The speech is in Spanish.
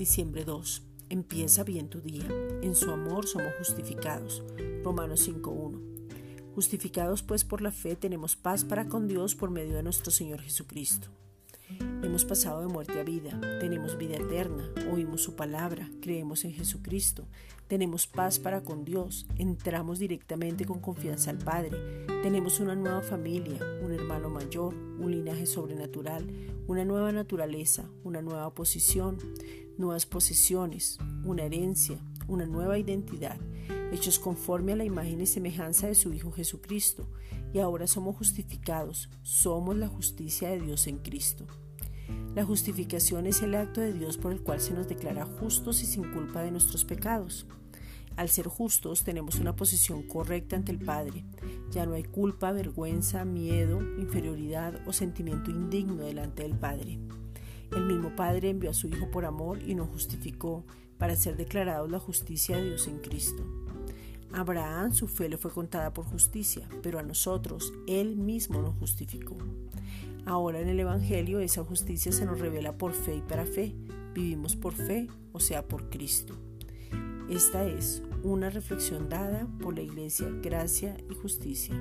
diciembre 2. Empieza bien tu día. En su amor somos justificados. Romanos 5.1. Justificados pues por la fe tenemos paz para con Dios por medio de nuestro Señor Jesucristo. Hemos pasado de muerte a vida, tenemos vida eterna, oímos su palabra, creemos en Jesucristo, tenemos paz para con Dios, entramos directamente con confianza al Padre, tenemos una nueva familia, un hermano mayor, un linaje sobrenatural, una nueva naturaleza, una nueva posición, nuevas posesiones, una herencia, una nueva identidad, hechos conforme a la imagen y semejanza de su Hijo Jesucristo, y ahora somos justificados, somos la justicia de Dios en Cristo. La justificación es el acto de Dios por el cual se nos declara justos y sin culpa de nuestros pecados. Al ser justos tenemos una posición correcta ante el Padre. Ya no hay culpa, vergüenza, miedo, inferioridad o sentimiento indigno delante del Padre. El mismo Padre envió a su Hijo por amor y nos justificó para ser declarados la justicia de Dios en Cristo. A Abraham su fe le fue contada por justicia, pero a nosotros Él mismo nos justificó. Ahora en el Evangelio esa justicia se nos revela por fe y para fe. Vivimos por fe, o sea, por Cristo. Esta es una reflexión dada por la Iglesia Gracia y Justicia.